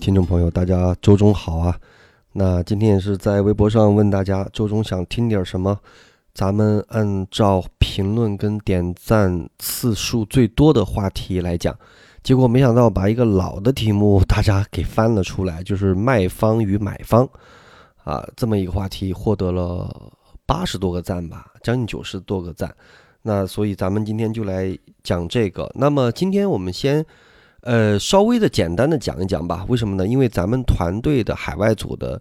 听众朋友，大家周中好啊！那今天也是在微博上问大家，周中想听点什么，咱们按照评论跟点赞次数最多的话题来讲。结果没想到把一个老的题目大家给翻了出来，就是卖方与买方啊这么一个话题，获得了八十多个赞吧，将近九十多个赞。那所以咱们今天就来讲这个。那么今天我们先。呃，稍微的简单的讲一讲吧。为什么呢？因为咱们团队的海外组的，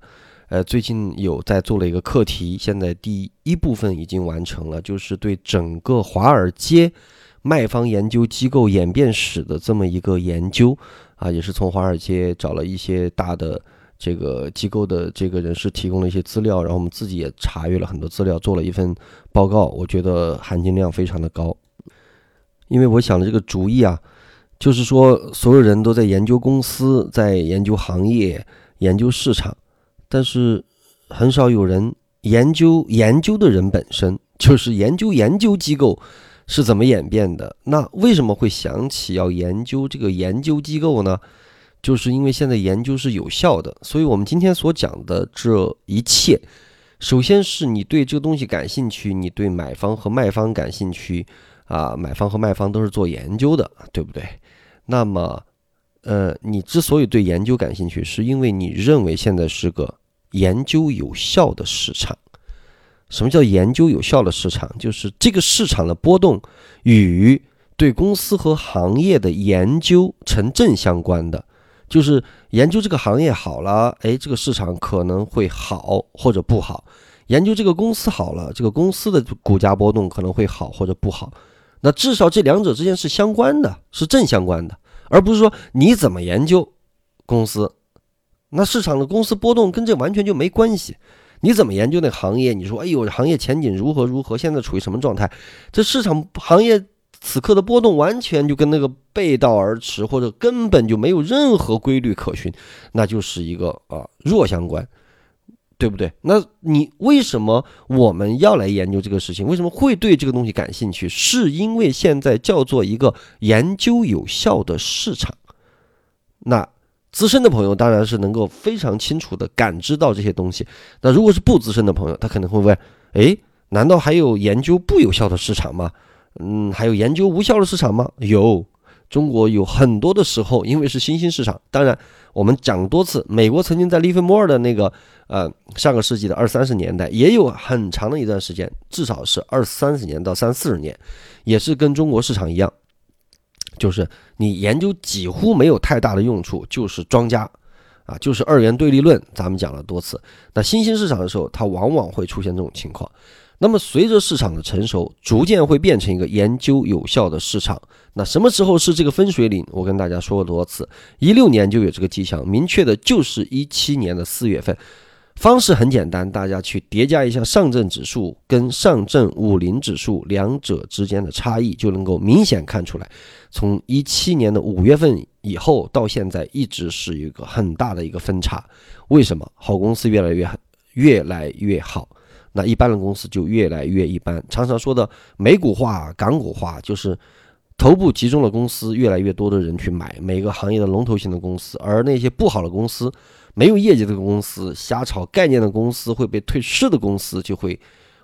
呃，最近有在做了一个课题，现在第一部分已经完成了，就是对整个华尔街卖方研究机构演变史的这么一个研究啊，也是从华尔街找了一些大的这个机构的这个人士提供了一些资料，然后我们自己也查阅了很多资料，做了一份报告。我觉得含金量非常的高，因为我想的这个主意啊。就是说，所有人都在研究公司，在研究行业、研究市场，但是很少有人研究研究的人本身，就是研究研究机构是怎么演变的。那为什么会想起要研究这个研究机构呢？就是因为现在研究是有效的，所以我们今天所讲的这一切，首先是你对这个东西感兴趣，你对买方和卖方感兴趣啊，买方和卖方都是做研究的，对不对？那么，呃，你之所以对研究感兴趣，是因为你认为现在是个研究有效的市场。什么叫研究有效的市场？就是这个市场的波动与对公司和行业的研究成正相关的。就是研究这个行业好了，哎，这个市场可能会好或者不好；研究这个公司好了，这个公司的股价波动可能会好或者不好。那至少这两者之间是相关的，是正相关的，而不是说你怎么研究公司，那市场的公司波动跟这完全就没关系。你怎么研究那行业？你说，哎呦，行业前景如何如何？现在处于什么状态？这市场行业此刻的波动完全就跟那个背道而驰，或者根本就没有任何规律可循，那就是一个啊弱相关。对不对？那你为什么我们要来研究这个事情？为什么会对这个东西感兴趣？是因为现在叫做一个研究有效的市场。那资深的朋友当然是能够非常清楚的感知到这些东西。那如果是不资深的朋友，他可能会问：哎，难道还有研究不有效的市场吗？嗯，还有研究无效的市场吗？有。中国有很多的时候，因为是新兴市场，当然我们讲多次，美国曾经在利弗莫尔的那个呃上个世纪的二三十年代，也有很长的一段时间，至少是二三十年到三四十年，也是跟中国市场一样，就是你研究几乎没有太大的用处，就是庄家啊，就是二元对立论，咱们讲了多次。那新兴市场的时候，它往往会出现这种情况。那么，随着市场的成熟，逐渐会变成一个研究有效的市场。那什么时候是这个分水岭？我跟大家说过多次，一六年就有这个迹象，明确的就是一七年的四月份。方式很简单，大家去叠加一下上证指数跟上证五零指数两者之间的差异，就能够明显看出来。从一七年的五月份以后到现在，一直是一个很大的一个分差。为什么？好公司越来越越来越好。那一般的公司就越来越一般。常常说的美股化、港股化，就是头部集中的公司，越来越多的人去买每个行业的龙头型的公司，而那些不好的公司、没有业绩的公司、瞎炒概念的公司、会被退市的公司，就会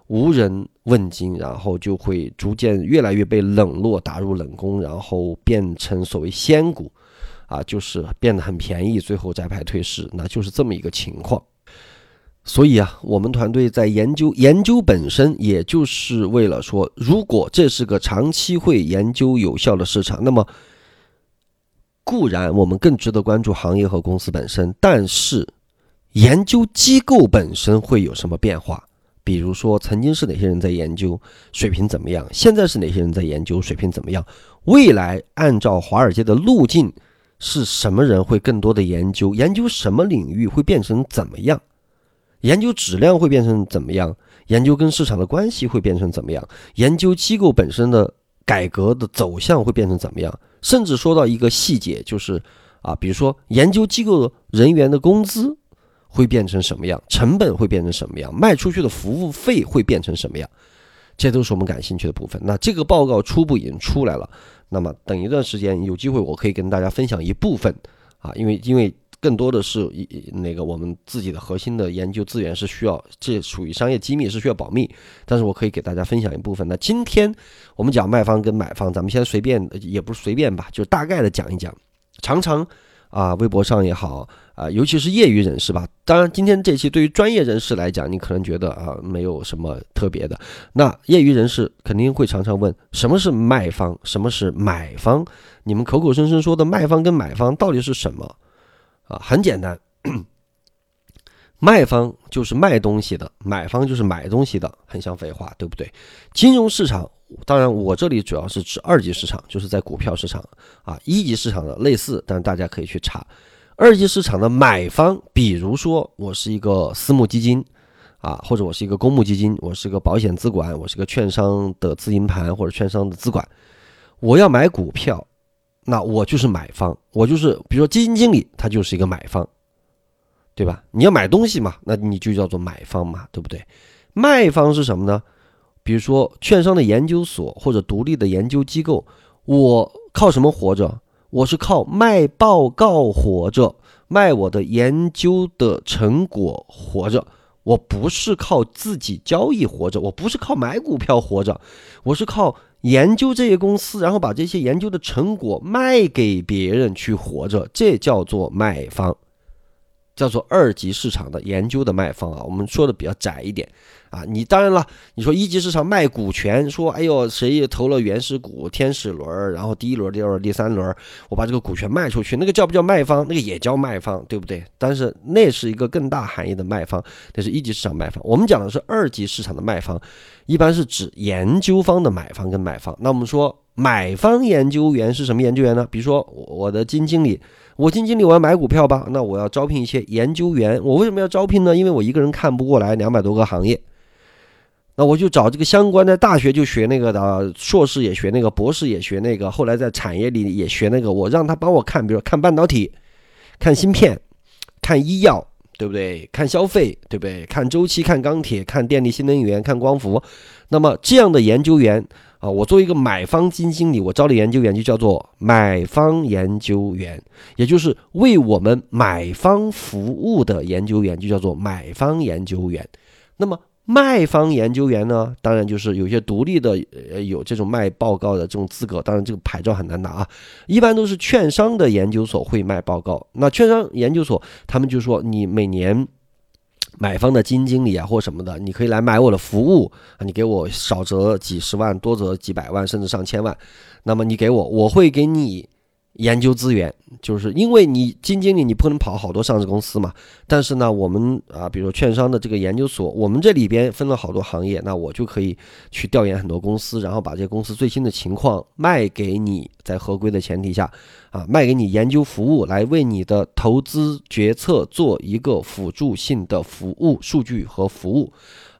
无人问津，然后就会逐渐越来越被冷落、打入冷宫，然后变成所谓仙股，啊，就是变得很便宜，最后摘牌退市，那就是这么一个情况。所以啊，我们团队在研究研究本身，也就是为了说，如果这是个长期会研究有效的市场，那么固然我们更值得关注行业和公司本身，但是研究机构本身会有什么变化？比如说，曾经是哪些人在研究，水平怎么样？现在是哪些人在研究，水平怎么样？未来按照华尔街的路径，是什么人会更多的研究？研究什么领域会变成怎么样？研究质量会变成怎么样？研究跟市场的关系会变成怎么样？研究机构本身的改革的走向会变成怎么样？甚至说到一个细节，就是啊，比如说研究机构人员的工资会变成什么样？成本会变成什么样？卖出去的服务费会变成什么样？这都是我们感兴趣的部分。那这个报告初步已经出来了。那么等一段时间有机会，我可以跟大家分享一部分啊，因为因为。更多的是一那个我们自己的核心的研究资源是需要，这属于商业机密是需要保密。但是我可以给大家分享一部分。那今天我们讲卖方跟买方，咱们先随便也不是随便吧，就大概的讲一讲。常常啊，微博上也好啊，尤其是业余人士吧。当然，今天这期对于专业人士来讲，你可能觉得啊没有什么特别的。那业余人士肯定会常常问：什么是卖方？什么是买方？你们口口声声说的卖方跟买方到底是什么？啊，很简单，卖方就是卖东西的，买方就是买东西的，很像废话，对不对？金融市场，当然我这里主要是指二级市场，就是在股票市场啊，一级市场的类似，但大家可以去查。二级市场的买方，比如说我是一个私募基金啊，或者我是一个公募基金，我是个保险资管，我是个券商的自营盘或者券商的资管，我要买股票。那我就是买方，我就是比如说基金经理，他就是一个买方，对吧？你要买东西嘛，那你就叫做买方嘛，对不对？卖方是什么呢？比如说券商的研究所或者独立的研究机构，我靠什么活着？我是靠卖报告活着，卖我的研究的成果活着。我不是靠自己交易活着，我不是靠买股票活着，我是靠。研究这些公司，然后把这些研究的成果卖给别人去活着，这叫做卖方。叫做二级市场的研究的卖方啊，我们说的比较窄一点啊。你当然了，你说一级市场卖股权，说哎呦谁也投了原始股天使轮，然后第一轮、第二轮、第三轮，我把这个股权卖出去，那个叫不叫卖方？那个也叫卖方，对不对？但是那是一个更大含义的卖方，那是一级市场卖方。我们讲的是二级市场的卖方，一般是指研究方的买方跟卖方。那我们说买方研究员是什么研究员呢？比如说我的基金经理。我基金经理，我要买股票吧？那我要招聘一些研究员。我为什么要招聘呢？因为我一个人看不过来两百多个行业，那我就找这个相关的大学就学那个的，硕士也学那个，博士也学那个，后来在产业里也学那个。我让他帮我看，比如看半导体、看芯片、看医药，对不对？看消费，对不对？看周期、看钢铁、看电力、新能源、看光伏。那么这样的研究员。啊，我作为一个买方基金经理，我招的研究员就叫做买方研究员，也就是为我们买方服务的研究员就叫做买方研究员。那么卖方研究员呢，当然就是有些独立的，呃，有这种卖报告的这种资格，当然这个牌照很难拿啊。一般都是券商的研究所会卖报告，那券商研究所他们就说你每年。买方的基金经理啊，或什么的，你可以来买我的服务啊，你给我少则几十万，多则几百万，甚至上千万，那么你给我，我会给你。研究资源，就是因为你基金经理，你不可能跑好多上市公司嘛。但是呢，我们啊，比如说券商的这个研究所，我们这里边分了好多行业，那我就可以去调研很多公司，然后把这些公司最新的情况卖给你，在合规的前提下，啊，卖给你研究服务，来为你的投资决策做一个辅助性的服务数据和服务。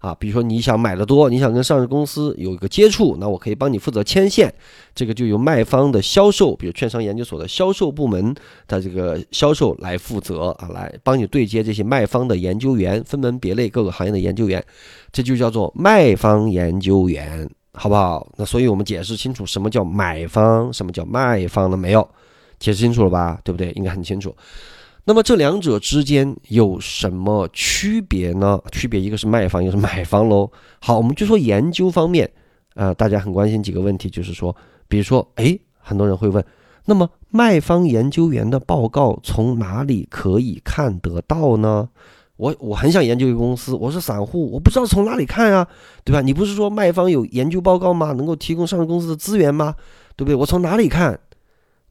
啊，比如说你想买的多，你想跟上市公司有一个接触，那我可以帮你负责牵线，这个就由卖方的销售，比如券商研究所的销售部门的这个销售来负责啊，来帮你对接这些卖方的研究员，分门别类各个行业的研究员，这就叫做卖方研究员，好不好？那所以我们解释清楚什么叫买方，什么叫卖方了没有？解释清楚了吧？对不对？应该很清楚。那么这两者之间有什么区别呢？区别一个是卖方，一个是买方喽。好，我们就说研究方面，啊，大家很关心几个问题，就是说，比如说，哎，很多人会问，那么卖方研究员的报告从哪里可以看得到呢？我我很想研究一个公司，我是散户，我不知道从哪里看啊，对吧？你不是说卖方有研究报告吗？能够提供上市公司的资源吗？对不对？我从哪里看？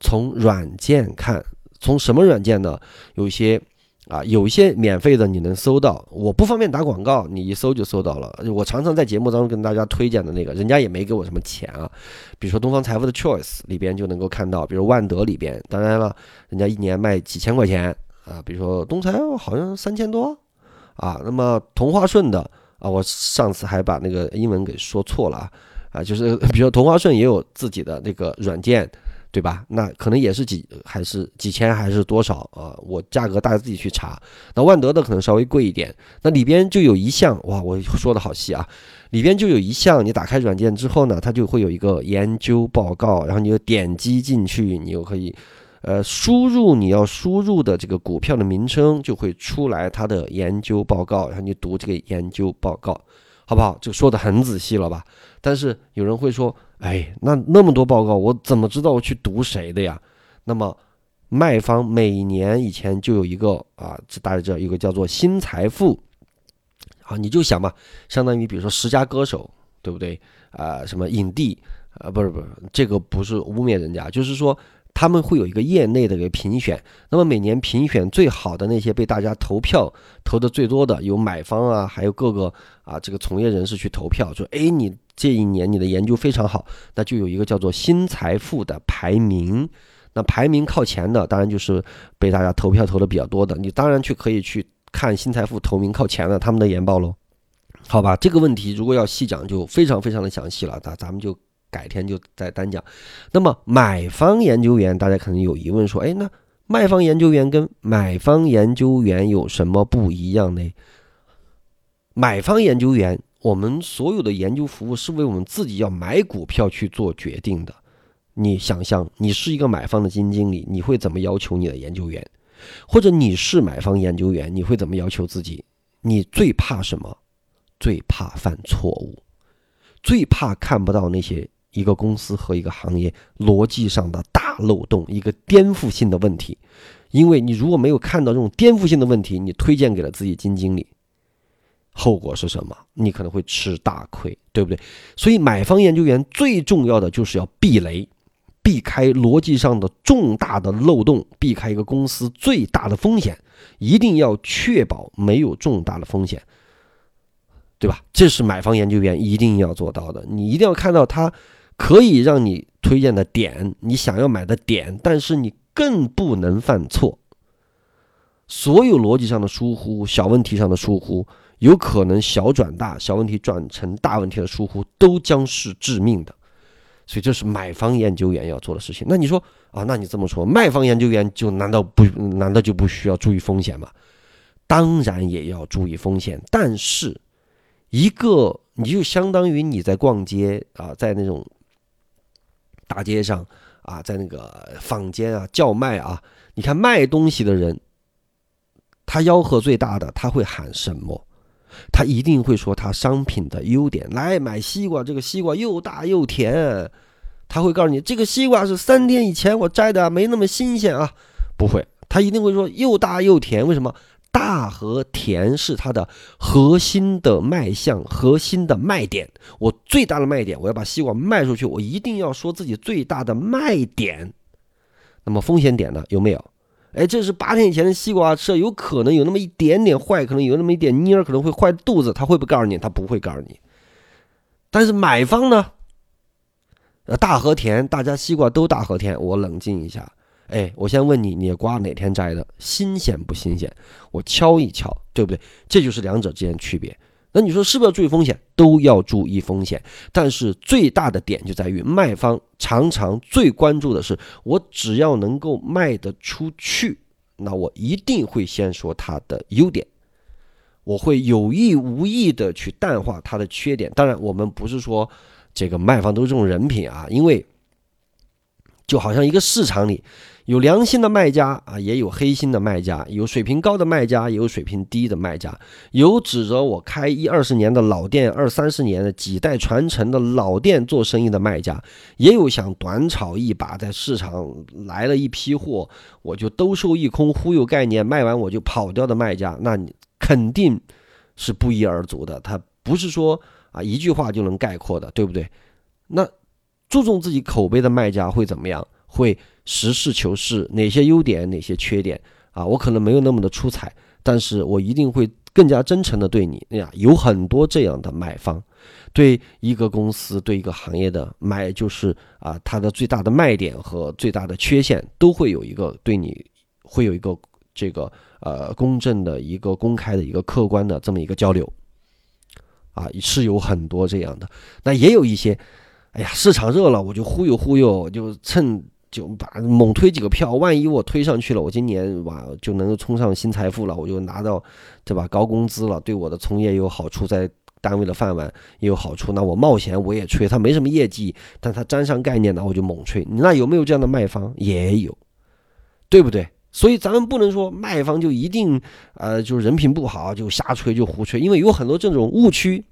从软件看。从什么软件呢？有一些啊，有一些免费的你能搜到，我不方便打广告，你一搜就搜到了。我常常在节目当中跟大家推荐的那个，人家也没给我什么钱啊。比如说东方财富的 Choice 里边就能够看到，比如万德里边，当然了，人家一年卖几千块钱啊。比如说东财好像三千多啊。那么同花顺的啊，我上次还把那个英文给说错了啊啊，就是 比如说同花顺也有自己的那个软件。对吧？那可能也是几还是几千还是多少啊？我价格大家自己去查。那万德的可能稍微贵一点。那里边就有一项哇，我说的好细啊！里边就有一项，你打开软件之后呢，它就会有一个研究报告，然后你就点击进去，你又可以呃，输入你要输入的这个股票的名称，就会出来它的研究报告，然后你读这个研究报告，好不好？就说的很仔细了吧？但是有人会说，哎，那那么多报告，我怎么知道我去读谁的呀？那么卖方每年以前就有一个啊，这大家知道一个叫做新财富，啊，你就想嘛，相当于比如说十佳歌手，对不对？啊，什么影帝，啊，不是不是，这个不是污蔑人家，就是说。他们会有一个业内的一个评选，那么每年评选最好的那些被大家投票投的最多的，有买方啊，还有各个啊这个从业人士去投票，说哎你这一年你的研究非常好，那就有一个叫做新财富的排名，那排名靠前的当然就是被大家投票投的比较多的，你当然去可以去看新财富投名靠前的他们的研报喽，好吧，这个问题如果要细讲就非常非常的详细了，那咱们就。改天就再单讲。那么买方研究员，大家可能有疑问，说：哎，那卖方研究员跟买方研究员有什么不一样呢？买方研究员，我们所有的研究服务是为我们自己要买股票去做决定的。你想象，你是一个买方的基金经理，你会怎么要求你的研究员？或者你是买方研究员，你会怎么要求自己？你最怕什么？最怕犯错误，最怕看不到那些。一个公司和一个行业逻辑上的大漏洞，一个颠覆性的问题，因为你如果没有看到这种颠覆性的问题，你推荐给了自己基金经理，后果是什么？你可能会吃大亏，对不对？所以买方研究员最重要的就是要避雷，避开逻辑上的重大的漏洞，避开一个公司最大的风险，一定要确保没有重大的风险，对吧？这是买方研究员一定要做到的，你一定要看到他。可以让你推荐的点，你想要买的点，但是你更不能犯错。所有逻辑上的疏忽、小问题上的疏忽，有可能小转大，小问题转成大问题的疏忽，都将是致命的。所以这是买方研究员要做的事情。那你说啊，那你这么说，卖方研究员就难道不难道就不需要注意风险吗？当然也要注意风险，但是一个你就相当于你在逛街啊，在那种。大街上啊，在那个坊间啊叫卖啊，你看卖东西的人，他吆喝最大的，他会喊什么？他一定会说他商品的优点。来买西瓜，这个西瓜又大又甜。他会告诉你，这个西瓜是三天以前我摘的，没那么新鲜啊。不会，他一定会说又大又甜。为什么？大和甜是它的核心的卖相，核心的卖点。我最大的卖点，我要把西瓜卖出去，我一定要说自己最大的卖点。那么风险点呢？有没有？哎，这是八天以前的西瓜，吃了有可能有那么一点点坏，可能有那么一点蔫，可能会坏肚子。他会不会告诉你？他不会告诉你。但是买方呢？呃，大和田，大家西瓜都大和田。我冷静一下。哎，我先问你，你瓜哪天摘的？新鲜不新鲜？我敲一敲，对不对？这就是两者之间区别。那你说是不是要注意风险？都要注意风险。但是最大的点就在于，卖方常常最关注的是，我只要能够卖得出去，那我一定会先说它的优点，我会有意无意的去淡化它的缺点。当然，我们不是说这个卖方都是这种人品啊，因为就好像一个市场里。有良心的卖家啊，也有黑心的卖家；有水平高的卖家，也有水平低的卖家；有指着我开一二十年的老店、二三十年的几代传承的老店做生意的卖家，也有想短炒一把，在市场来了一批货，我就兜售一空，忽悠概念，卖完我就跑掉的卖家。那你肯定是不一而足的，他不是说啊一句话就能概括的，对不对？那注重自己口碑的卖家会怎么样？会。实事求是，哪些优点，哪些缺点啊？我可能没有那么的出彩，但是我一定会更加真诚的对你。哎呀，有很多这样的买方，对一个公司，对一个行业的买，就是啊，它的最大的卖点和最大的缺陷，都会有一个对你会有一个这个呃公正的一个公开的一个客观的这么一个交流啊，是有很多这样的。那也有一些，哎呀，市场热了，我就忽悠忽悠，就趁。就把猛推几个票，万一我推上去了，我今年哇就能够冲上新财富了，我就拿到，对吧？高工资了，对我的从业有好处，在单位的饭碗也有好处。那我冒险我也吹，他没什么业绩，但他沾上概念那，我就猛吹。你那有没有这样的卖方？也有，对不对？所以咱们不能说卖方就一定呃就是人品不好就瞎吹就胡吹，因为有很多这种误区。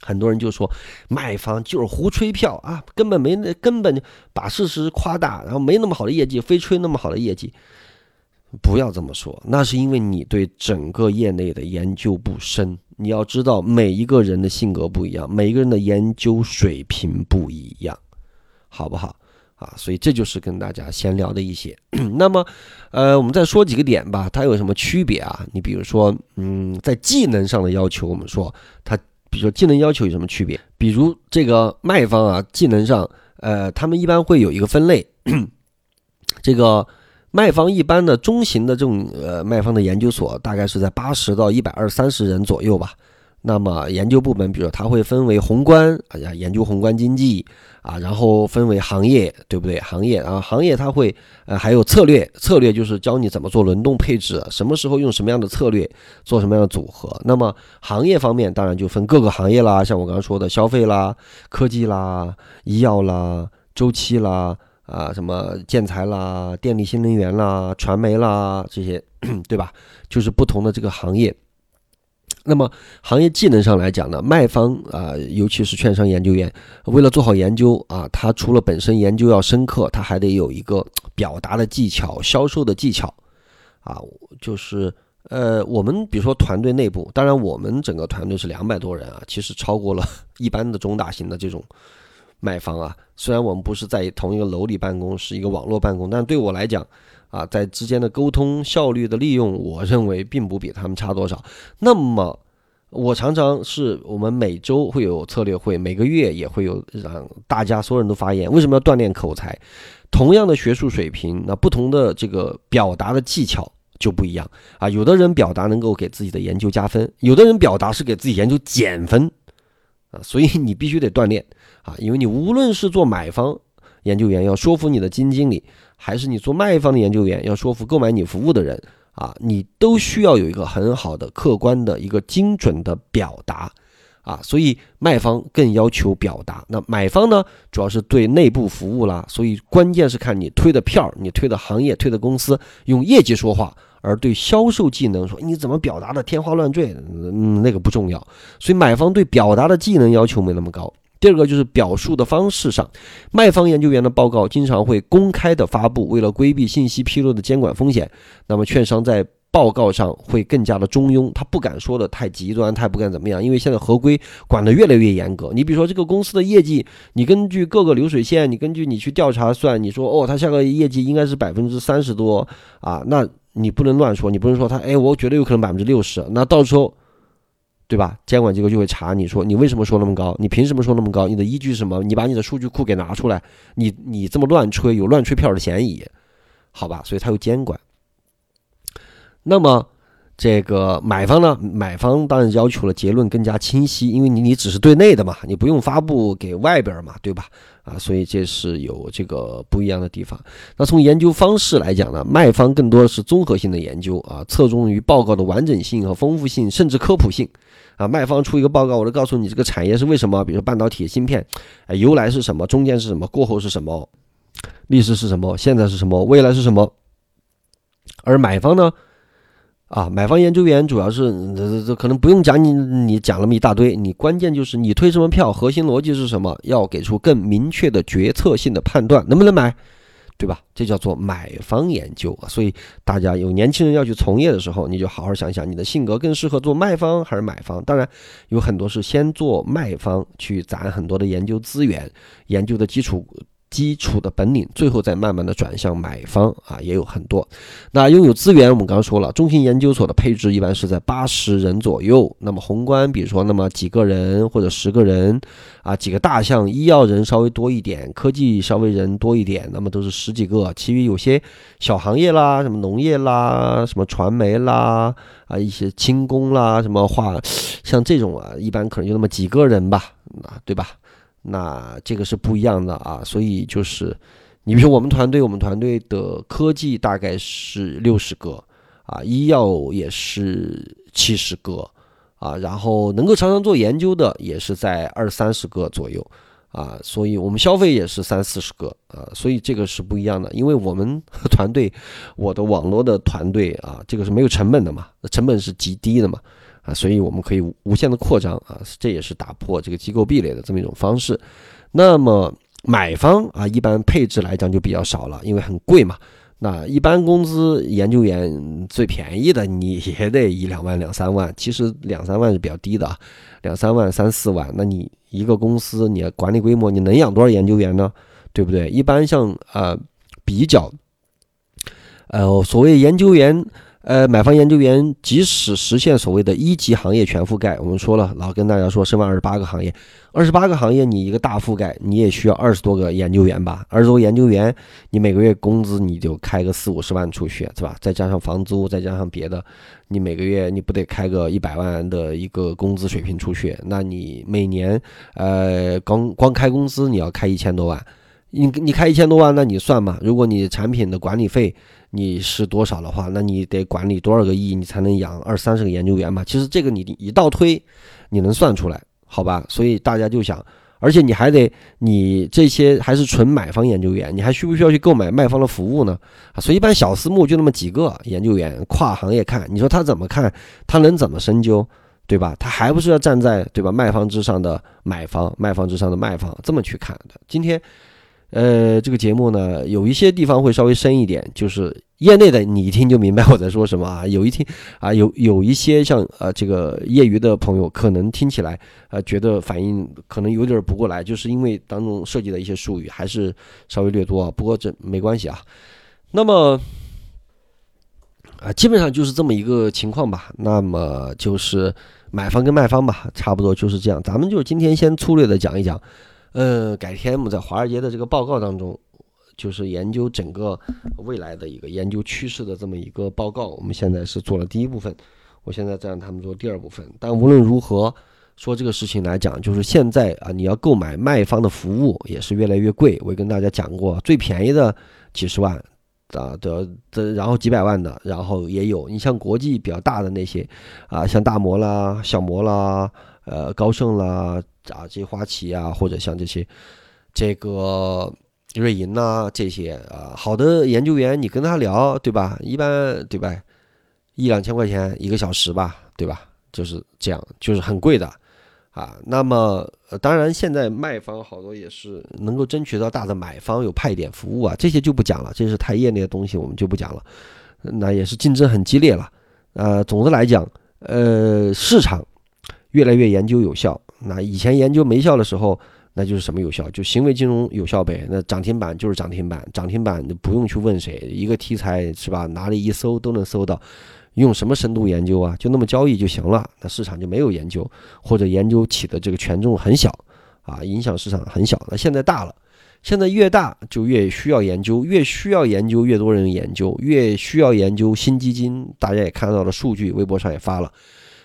很多人就说卖方就是胡吹票啊，根本没那根本把事实夸大，然后没那么好的业绩，非吹那么好的业绩。不要这么说，那是因为你对整个业内的研究不深。你要知道，每一个人的性格不一样，每一个人的研究水平不一样，好不好？啊，所以这就是跟大家闲聊的一些。那么，呃，我们再说几个点吧，它有什么区别啊？你比如说，嗯，在技能上的要求，我们说它，比如说技能要求有什么区别？比如这个卖方啊，技能上，呃，他们一般会有一个分类，这个。卖方一般的中型的这种呃卖方的研究所大概是在八十到一百二三十人左右吧。那么研究部门，比如它会分为宏观，啊，研究宏观经济啊，然后分为行业，对不对？行业啊，行业它会呃还有策略，策略就是教你怎么做轮动配置，什么时候用什么样的策略做什么样的组合。那么行业方面当然就分各个行业啦，像我刚刚说的消费啦、科技啦、医药啦、周期啦。啊，什么建材啦、电力新能源啦、传媒啦，这些，对吧？就是不同的这个行业。那么行业技能上来讲呢，卖方啊，尤其是券商研究员，为了做好研究啊，他除了本身研究要深刻，他还得有一个表达的技巧、销售的技巧啊。就是呃，我们比如说团队内部，当然我们整个团队是两百多人啊，其实超过了 一般的中大型的这种。卖方啊，虽然我们不是在同一个楼里办公，是一个网络办公，但对我来讲，啊，在之间的沟通效率的利用，我认为并不比他们差多少。那么，我常常是我们每周会有策略会，每个月也会有让大家所有人都发言。为什么要锻炼口才？同样的学术水平，那不同的这个表达的技巧就不一样啊。有的人表达能够给自己的研究加分，有的人表达是给自己研究减分啊。所以你必须得锻炼。啊，因为你无论是做买方研究员要说服你的基金经理，还是你做卖方的研究员要说服购买你服务的人，啊，你都需要有一个很好的、客观的一个精准的表达，啊，所以卖方更要求表达，那买方呢，主要是对内部服务啦，所以关键是看你推的票，你推的行业、推的公司，用业绩说话。而对销售技能说你怎么表达的天花乱坠，嗯，那个不重要。所以买方对表达的技能要求没那么高。第二个就是表述的方式上，卖方研究员的报告经常会公开的发布，为了规避信息披露的监管风险，那么券商在报告上会更加的中庸，他不敢说的太极端，他也不敢怎么样，因为现在合规管得越来越严格。你比如说这个公司的业绩，你根据各个流水线，你根据你去调查算，你说哦，他下个业绩应该是百分之三十多啊，那你不能乱说，你不能说他，哎，我觉得有可能百分之六十，那到时候。对吧？监管机构就会查你说你为什么说那么高？你凭什么说那么高？你的依据是什么？你把你的数据库给拿出来，你你这么乱吹，有乱吹票的嫌疑，好吧？所以它有监管。那么这个买方呢？买方当然要求了结论更加清晰，因为你你只是对内的嘛，你不用发布给外边嘛，对吧？啊，所以这是有这个不一样的地方。那从研究方式来讲呢，卖方更多的是综合性的研究啊，侧重于报告的完整性和丰富性，甚至科普性。啊，卖方出一个报告，我就告诉你这个产业是为什么，比如说半导体芯片，哎，由来是什么，中间是什么，过后是什么，历史是什么，现在是什么，未来是什么。而买方呢，啊，买方研究员主要是这这这可能不用讲你你讲那么一大堆，你关键就是你推什么票，核心逻辑是什么，要给出更明确的决策性的判断，能不能买。对吧？这叫做买方研究啊，所以大家有年轻人要去从业的时候，你就好好想想，你的性格更适合做卖方还是买方？当然，有很多是先做卖方，去攒很多的研究资源，研究的基础。基础的本领，最后再慢慢的转向买方啊，也有很多。那拥有资源，我们刚刚说了，中型研究所的配置一般是在八十人左右。那么宏观，比如说那么几个人或者十个人啊，几个大项，医药人稍微多一点，科技稍微人多一点，那么都是十几个。其余有些小行业啦，什么农业啦，什么传媒啦，啊一些轻工啦，什么化，像这种啊，一般可能就那么几个人吧，啊对吧？那这个是不一样的啊，所以就是，你比如说我们团队，我们团队的科技大概是六十个啊，医药也是七十个啊，然后能够常常做研究的也是在二三十个左右啊，所以我们消费也是三四十个啊，所以这个是不一样的。因为我们团队，我的网络的团队啊，这个是没有成本的嘛，成本是极低的嘛啊，所以我们可以无限的扩张啊，这也是打破这个机构壁垒的这么一种方式。那么买方啊，一般配置来讲就比较少了，因为很贵嘛。那一般工资研究员最便宜的你也得一两万两三万，其实两三万是比较低的，两三万三四万，那你一个公司你管理规模你能养多少研究员呢？对不对？一般像呃比较，呃所谓研究员。呃，买房研究员即使实现所谓的一级行业全覆盖，我们说了，老跟大家说，申万二十八个行业，二十八个行业你一个大覆盖，你也需要二十多个研究员吧？二十多个研究员，你每个月工资你就开个四五十万出去，是吧？再加上房租，再加上别的，你每个月你不得开个一百万的一个工资水平出去？那你每年，呃，光光开工资你要开一千多万。你你开一千多万，那你算嘛？如果你产品的管理费你是多少的话，那你得管理多少个亿，你才能养二三十个研究员嘛？其实这个你一倒推，你能算出来，好吧？所以大家就想，而且你还得你这些还是纯买方研究员，你还需不需要去购买卖方的服务呢？啊，所以一般小私募就那么几个研究员，跨行业看，你说他怎么看？他能怎么深究？对吧？他还不是要站在对吧卖方之上的买方，卖方之上的卖方这么去看的？今天。呃，这个节目呢，有一些地方会稍微深一点，就是业内的你一听就明白我在说什么啊。有一听啊，有有一些像呃这个业余的朋友，可能听起来呃觉得反应可能有点不过来，就是因为当中涉及的一些术语还是稍微略多啊。不过这没关系啊。那么啊，基本上就是这么一个情况吧。那么就是买方跟卖方吧，差不多就是这样。咱们就今天先粗略的讲一讲。呃，改天我们在华尔街的这个报告当中，就是研究整个未来的一个研究趋势的这么一个报告。我们现在是做了第一部分，我现在再让他们做第二部分。但无论如何说这个事情来讲，就是现在啊，你要购买卖方的服务也是越来越贵。我也跟大家讲过，最便宜的几十万啊的的，然后几百万的，然后也有。你像国际比较大的那些啊，像大摩啦、小摩啦、呃高盛啦。啊，这些花旗啊，或者像这些，这个瑞银呐，这些啊，好的研究员，你跟他聊，对吧？一般对吧？一两千块钱一个小时吧，对吧？就是这样，就是很贵的啊。那么，当然现在卖方好多也是能够争取到大的买方有派点服务啊，这些就不讲了，这是太业内的东西，我们就不讲了。那也是竞争很激烈了。呃，总的来讲，呃，市场越来越研究有效。那以前研究没效的时候，那就是什么有效？就行为金融有效呗。那涨停板就是涨停板，涨停板不用去问谁，一个题材是吧？哪里一搜都能搜到，用什么深度研究啊？就那么交易就行了。那市场就没有研究，或者研究起的这个权重很小啊，影响市场很小。那现在大了，现在越大就越需要研究，越需要研究越多人研究，越需要研究新基金。大家也看到了数据，微博上也发了。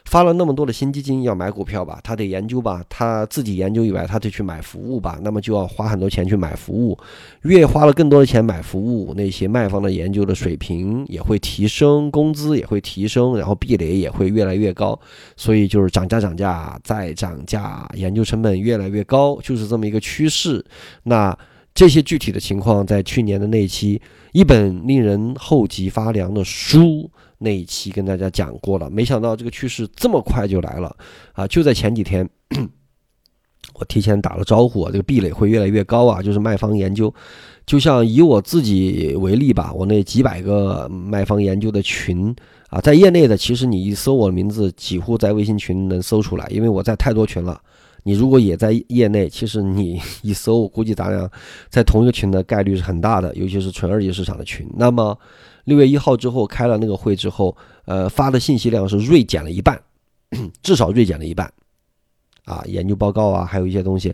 发了那么多的新基金要买股票吧，他得研究吧，他自己研究以外，他得去买服务吧，那么就要花很多钱去买服务，越花了更多的钱买服务，那些卖方的研究的水平也会提升，工资也会提升，然后壁垒也会越来越高，所以就是涨价涨价再涨价，研究成本越来越高，就是这么一个趋势。那这些具体的情况在去年的那期一本令人后脊发凉的书。那一期跟大家讲过了，没想到这个趋势这么快就来了啊！就在前几天，我提前打了招呼，这个壁垒会越来越高啊！就是卖方研究，就像以我自己为例吧，我那几百个卖方研究的群啊，在业内的，其实你一搜我的名字，几乎在微信群能搜出来，因为我在太多群了。你如果也在业内，其实你一搜，估计咱俩在同一个群的概率是很大的，尤其是纯二级市场的群。那么。六月一号之后开了那个会之后，呃，发的信息量是锐减了一半，至少锐减了一半，啊，研究报告啊，还有一些东西，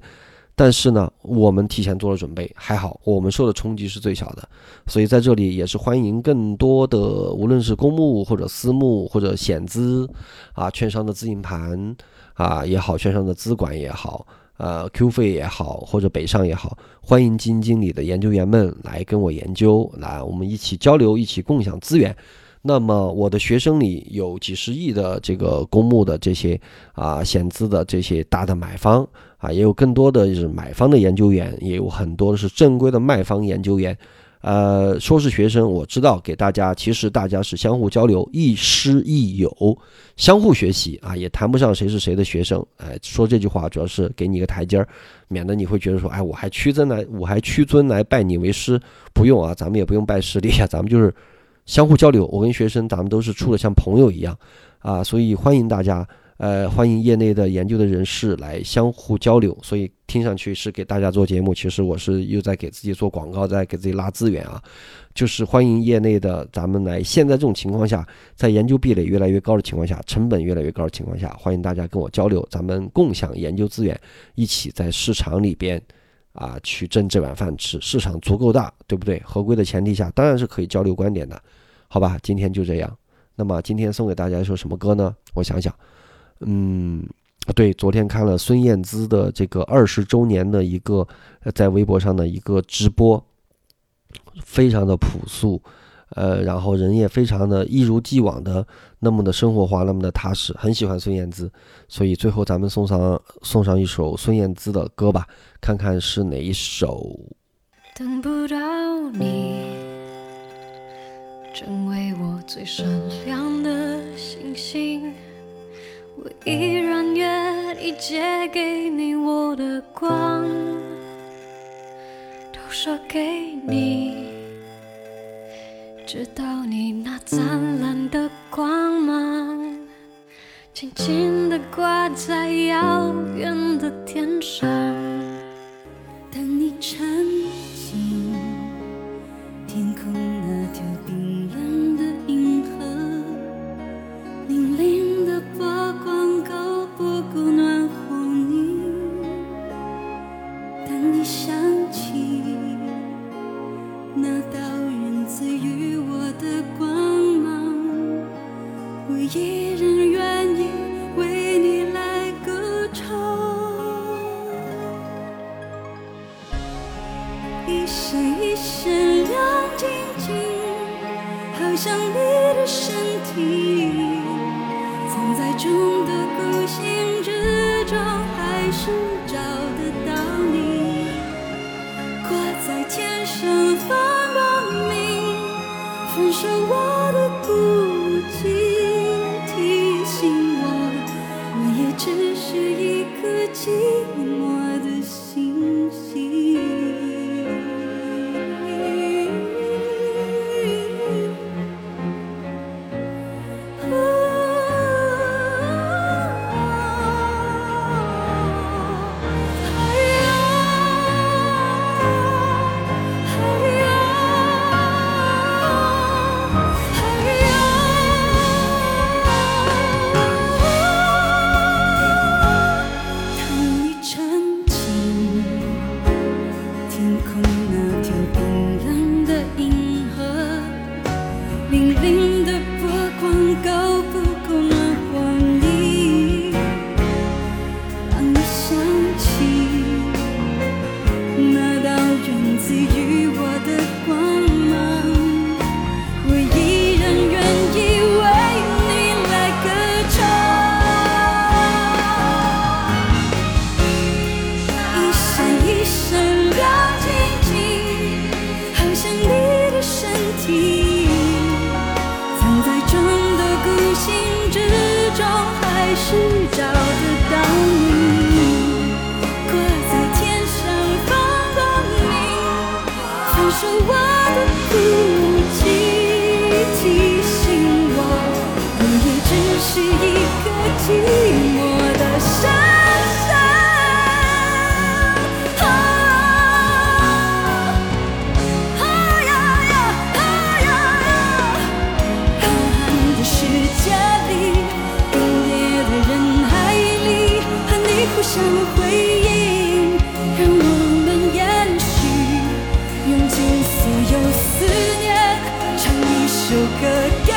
但是呢，我们提前做了准备，还好，我们受的冲击是最小的，所以在这里也是欢迎更多的，无论是公募或者私募或者险资，啊，券商的资金盘啊也好，券商的资管也好。呃，Q 费也好，或者北上也好，欢迎基金经理的研究员们来跟我研究，来我们一起交流，一起共享资源。那么我的学生里有几十亿的这个公募的这些啊险资的这些大的买方啊，也有更多的是买方的研究员，也有很多的是正规的卖方研究员。呃，说是学生，我知道给大家，其实大家是相互交流，亦师亦友，相互学习啊，也谈不上谁是谁的学生。哎，说这句话主要是给你一个台阶儿，免得你会觉得说，哎，我还屈尊来，我还屈尊来拜你为师，不用啊，咱们也不用拜师弟呀，咱们就是相互交流。我跟学生，咱们都是处的像朋友一样啊，所以欢迎大家。呃，欢迎业内的研究的人士来相互交流，所以听上去是给大家做节目，其实我是又在给自己做广告，在给自己拉资源啊。就是欢迎业内的咱们来，现在这种情况下，在研究壁垒越来越高的情况下，成本越来越高的情况下，欢迎大家跟我交流，咱们共享研究资源，一起在市场里边啊去挣这碗饭吃。市场足够大，对不对？合规的前提下，当然是可以交流观点的，好吧？今天就这样。那么今天送给大家一首什么歌呢？我想想。嗯，对，昨天看了孙燕姿的这个二十周年的一个在微博上的一个直播，非常的朴素，呃，然后人也非常的一如既往的那么的生活化，那么的踏实，很喜欢孙燕姿，所以最后咱们送上送上一首孙燕姿的歌吧，看看是哪一首。等不到你，成为我最闪亮的星星。我依然愿意借给你我的光，都说给你，直到你那灿烂的光芒，轻轻地挂在遥远的天上。等你成焚烧我的孤寂，提醒我，我也只是一颗有思念唱一首歌给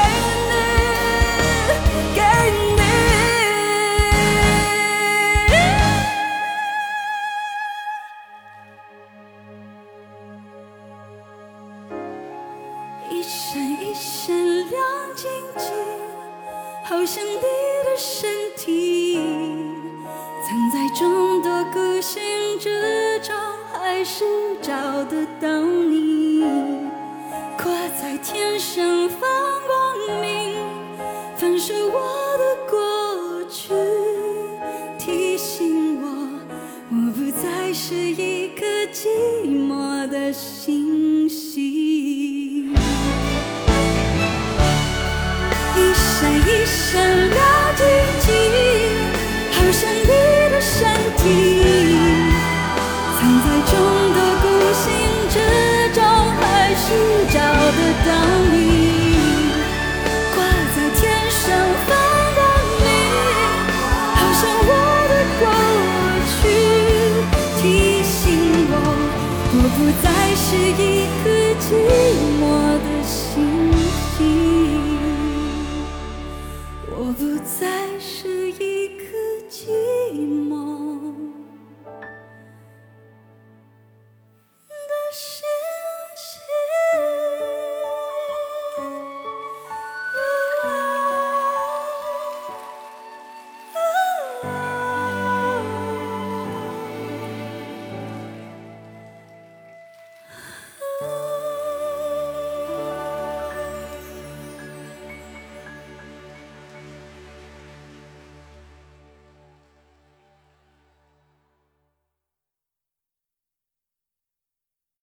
当你挂在天上，看到你，好像我的过去提醒我，我不再是一颗寂寞的星星。